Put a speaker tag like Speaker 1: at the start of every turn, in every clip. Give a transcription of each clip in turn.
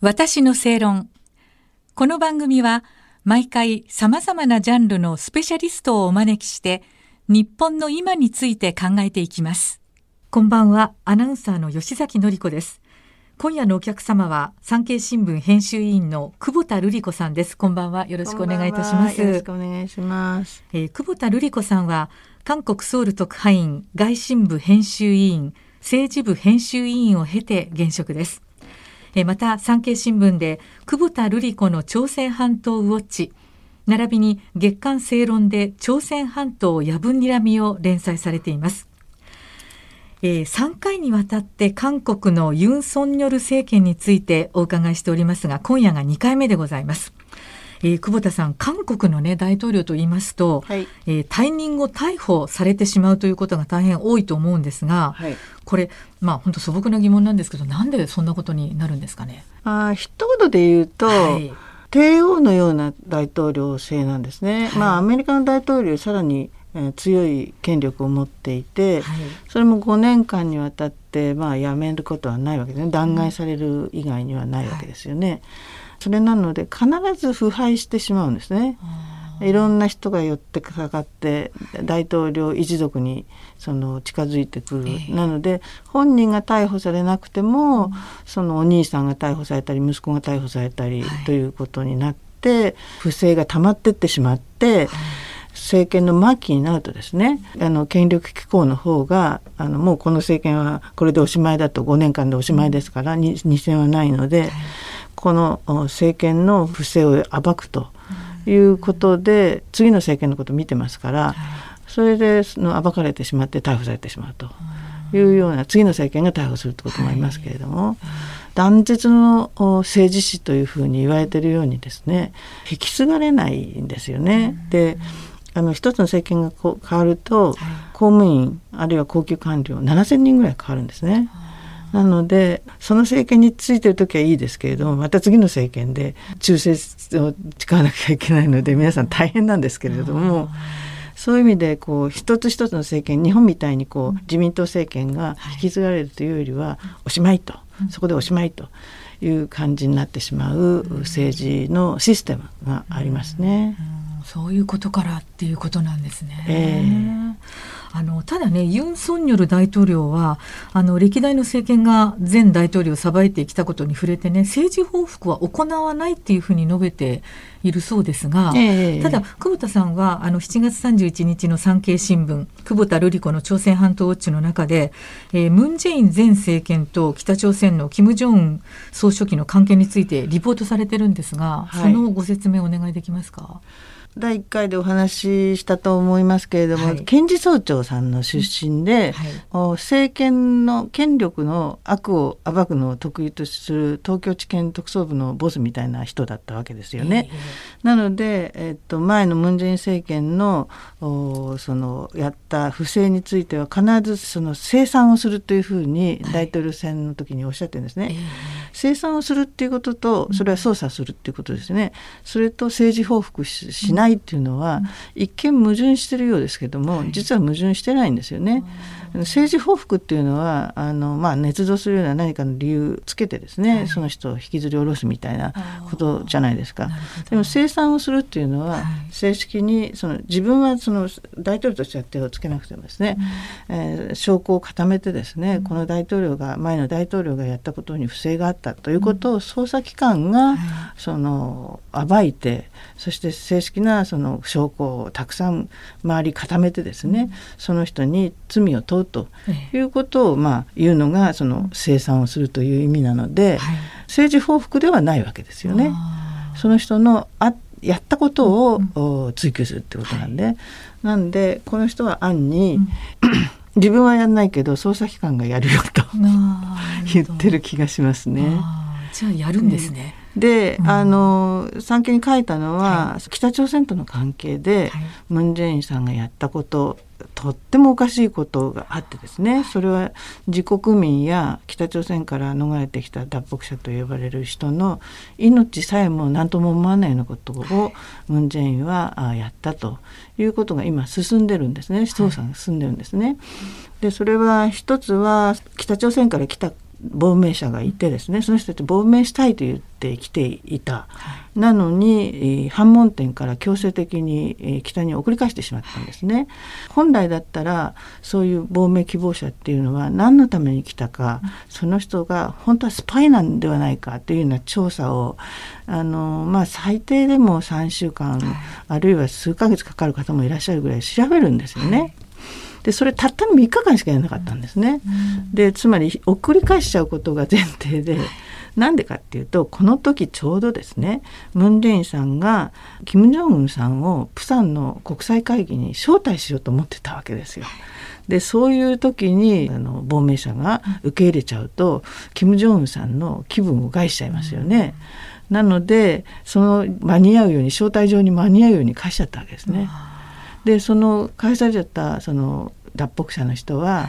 Speaker 1: 私の正論。この番組は毎回様々なジャンルのスペシャリストをお招きして日本の今について考えていきます。こんばんは、アナウンサーの吉崎のり子です。今夜のお客様は産経新聞編集委員の久保田瑠璃子さんです。こんばんは。よろしくお願いいたします。
Speaker 2: よろしくお願いします。
Speaker 1: えー、久保田瑠璃子さんは韓国ソウル特派員、外信部編集委員、政治部編集委員を経て現職です。えまた産経新聞で久保田瑠璃子の朝鮮半島ウォッチ並びに月刊正論で朝鮮半島やぶにらみを連載されています。えー、3回にわたって韓国のユン・ソンニョル政権についてお伺いしておりますが今夜が2回目でございます。えー、久保田さん、韓国の、ね、大統領と言いますと、はい、えー、退任後逮捕されてしまうということが大変多いと思うんですが、はい、これ、まあ、本当素朴な疑問なんですけどなんでそんなことになるんですかね？
Speaker 2: あ一言で言うと、はい帝王のような大統領制なんですね。はい、まあアメリカの大統領さらに、えー、強い権力を持っていて、はい、それも5年間にわたってまあ辞めることはないわけですね。弾劾される以外にはないわけですよね。はいそれなので必ず腐敗してしまうんですね。いろんな人が寄ってかかって大統領一族にその近づいてくる、えー、なので本人が逮捕されなくても、うん、そのお兄さんが逮捕されたり息子が逮捕されたり、ということになって不正が溜まってってしまって。はい。政権の末期になるとですねあの権力機構の方があのもうこの政権はこれでおしまいだと5年間でおしまいですから、うん、2戦はないので、はいこの政権の不正を暴くということで、次の政権のことを見てますから、それでその暴かれてしまって逮捕されてしまうというような次の政権が逮捕するということもありますけれども、断絶の政治史というふうに言われているようにですね引き継がれないんですよね。であの一つの政権がこう変わると、公務員あるいは高級官僚7,000人ぐらい変わるんですね。なのでその政権についてる時はいいですけれどもまた次の政権で忠誠を誓わなきゃいけないので皆さん大変なんですけれども。そういう意味でこう一つ一つの政権日本みたいにこう自民党政権が引き継がれるというよりはおしまいとそこでおしまいという感じになってしまう政治のシステムがありますね。
Speaker 1: そういうことからっていうことなんですね。えーあのただねユン・ソンニョル大統領はあの歴代の政権が前大統領を裁いてきたことに触れてね政治報復は行わないっていうふうに述べているそうですが、えー、ただ久保田さんはあの7月31日の産経新聞久保田瑠璃子の朝鮮半島ウォッチの中で、えー、ムン・ジェイン前政権と北朝鮮の金正恩総書記の関係についてリポートされてるんですが、はい、そのご説明お願いできますか？
Speaker 2: 第1回でお話ししたと思いますけれども、はい、検事総長さんの出身で、はい、政権の権力の悪を暴くのを得意とする東京地検特捜部のボスみたいな人だったわけですよね。なので、えっと、前のムン・ジェイン政権のそのやった不正については必ずその清算をするというふうに大統領選の時におっしゃってるんですね。はい、清算をするっていうこととそれは捜査するっていうことですね。それと政治報復しないっていうのは、一見矛盾してるようですけども、実は矛盾してないんですよね。政治報復っていうのはあの、まあ、捏造するような何かの理由つけてですね、はい、その人を引きずり下ろすみたいなことじゃないですか。でも生産をするっていうのは、正式にその自分はその大統領としては手をつけなくてもですね、うん、えー、証拠を固めてですね、うん、この大統領が前の大統領がやったことに不正があったということを捜査機関が、その暴いてそして正式なその証拠をたくさん周り固めてですね、その人に罪を問うということを、まあ、言うのがその生産をするという意味なので、政治報復ではないわけですよね。その人のあやったことを追求するってことなんで、なんでこの人は暗に、自分はやんないけど捜査機関がやるよと 言ってる気がしますね。
Speaker 1: じゃあやるんですね。
Speaker 2: で、うん、あの産経に書いたのは、はい、北朝鮮との関係で、はい、ムン・ジェインさんがやったこととってもおかしいことがあってですねそれは自国民や北朝鮮から逃れてきた脱北者と呼ばれる人の命さえも何とも思わないようなことをムン・ジェインはやったということが今進んでるんですね捜査が進んでるんですね。でそれは一つは北朝鮮から来た亡命者がいてですねその人たち亡命したいと言っってきていた、はい、なのに反問店から強制的に北に送り返してしまったんですね。本来だったらそういう亡命希望者っていうのは何のために来たか、その人が本当はスパイなんではないかというような調査をあの、まあ、最低でも3週間、あるいは数ヶ月かかる方もいらっしゃるぐらい調べるんですよね。でそれたったの3日間しかやらなかったんですね。でつまり送り返しちゃうことが前提で。なんでかっていうとこの時ちょうどですねムン・ジェインさんがキム・ジョンウンさんをプサンの国際会議に招待しようと思ってたわけですよ。でそういう時にあの亡命者が受け入れちゃうとキム・ジョンウンさんの気分を害しちゃいますよね。なのでその間に合うように招待状に間に合うように返しちゃったわけですね。でその返されちゃったその脱北者の人は、はい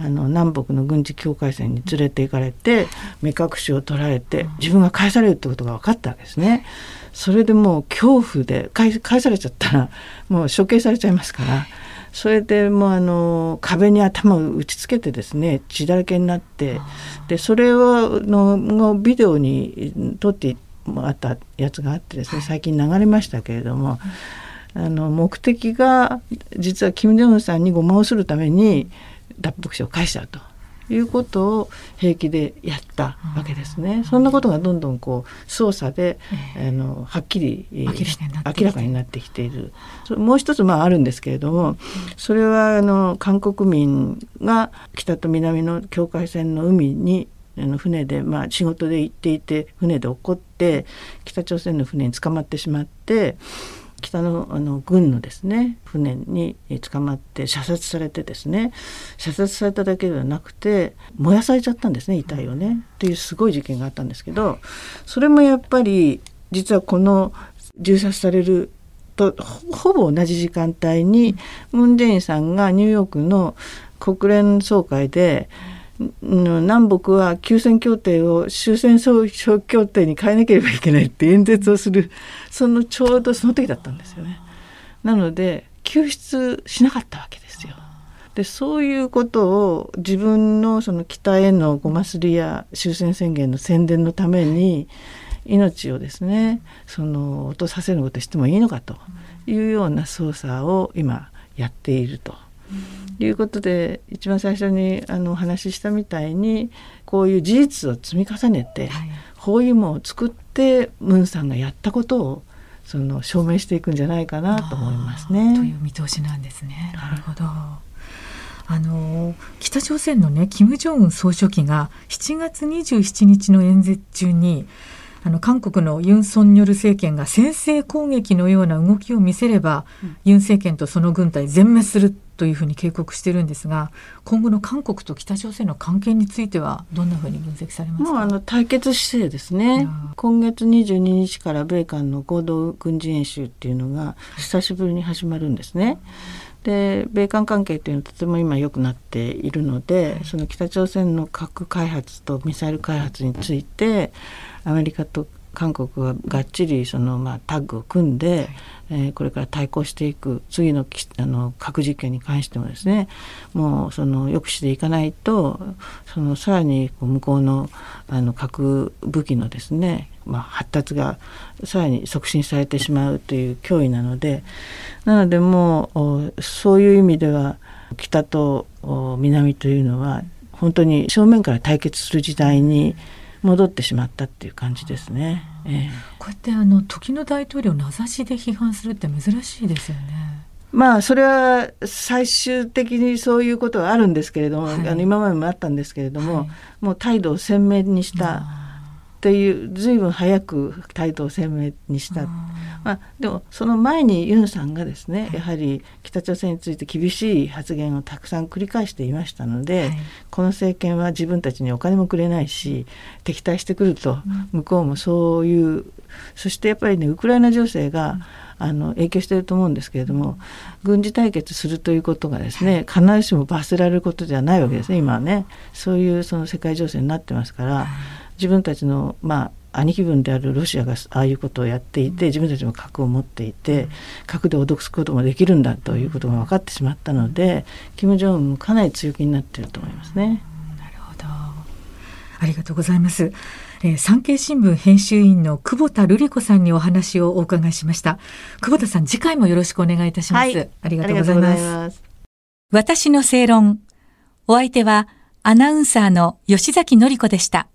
Speaker 2: あの南北の軍事境界線に連れて行かれて目隠しを取られて自分が返されるってことが分かったわけですね。それでもう恐怖で返されちゃったらもう処刑されちゃいますから。それでもうあの壁に頭を打ちつけてですね血だらけになってでそれをののビデオに撮ってもらったやつがあってですね最近流れましたけれども。あの目的が実はキム・ジョンウンさんにごまをするために脱北者を返しちゃうということを平気でやったわけですね。そんなことがどんどんこう捜査で、えー、あのはっきり明らかになってきている。もう一つまああるんですけれども、それはあの韓国民が北と南の境界線の海にあの船で、まあ、仕事で行っていて船で起こって北朝鮮の船に捕まってしまって北のあの軍のですね船に捕まって射殺されてですね射殺されただけではなくて燃やされちゃったんですね遺体をね。っていうすごい事件があったんですけどそれもやっぱり実はこの銃殺されるとほぼ同じ時間帯にムン・ジェインさんがニューヨークの国連総会で南北は休戦協定を終戦協定に変えなければいけないって演説をするそのちょうどその時だったんですよね。なので救出しなかったわけですよ。でそういうことを自分のその北へのごますりや終戦宣言の宣伝のために命をですねその落とさせることしてもいいのかというような捜査を今やっていると。いうことで一番最初にあのお話ししたみたいにこういう事実を積み重ねて、はい、包囲網を作ってムンさんがやったことをその証明していくんじゃないかなと思いますね。
Speaker 1: という見通しなんですね。なるほど。あの北朝鮮のね金正恩総書記が7月27日の演説中にあの韓国のユン・ソンニョル政権が先制攻撃のような動きを見せれば、うん、ユン政権とその軍隊全滅するというふうに警告してるんですが今後の韓国と北朝鮮の関係についてはどんなふうに分析されますか？
Speaker 2: もうあの対決姿勢ですね。今月22日から米韓の合同軍事演習っていうのが久しぶりに始まるんですね。で米韓関係っていうのはとても今良くなっているのでその北朝鮮の核開発とミサイル開発についてアメリカと韓国はがっちりその、まあ、タッグを組んで、えー、これから対抗していく次のあの核実験に関してもですねもうその抑止でいかないとそのさらにこう向こうのあの核武器のですね、まあ、発達がさらに促進されてしまうという脅威なのでなのでもうそういう意味では北と南というのは本当に正面から対決する時代に戻ってしまったっていう感じですね。
Speaker 1: えー、こうやってあの時の大統領を名指しで批判するって珍しいですよね。
Speaker 2: まあそれは最終的にそういうことはあるんですけれども、はい、あの今までもあったんですけれども、はい、もう態度を鮮明にしたっていう随分早く態度を鮮明にした。まあ、でもその前にユンさんがですねやはり北朝鮮について厳しい発言をたくさん繰り返していましたので、はい、この政権は自分たちにお金もくれないし敵対してくると向こうもそういう、うん、そしてやっぱりねウクライナ情勢が、うん。あの影響していると思うんですけれども軍事対決するということがですね必ずしも罰せられることではないわけですね今はね。そういうその世界情勢になってますから自分たちのまあ兄貴分であるロシアがああいうことをやっていて自分たちも核を持っていて核で脅すこともできるんだということが分かってしまったので金正恩もかなり強気になっていると思いますね。
Speaker 1: なるほどありがとうございます。えー、産経新聞編集員の久保田瑠璃子さんにお話をお伺いしました。久保田さん、次回もよろしくお願いいたします。はい、ありがとうございます。私の正論。お相手はアナウンサーの吉崎のり子でした。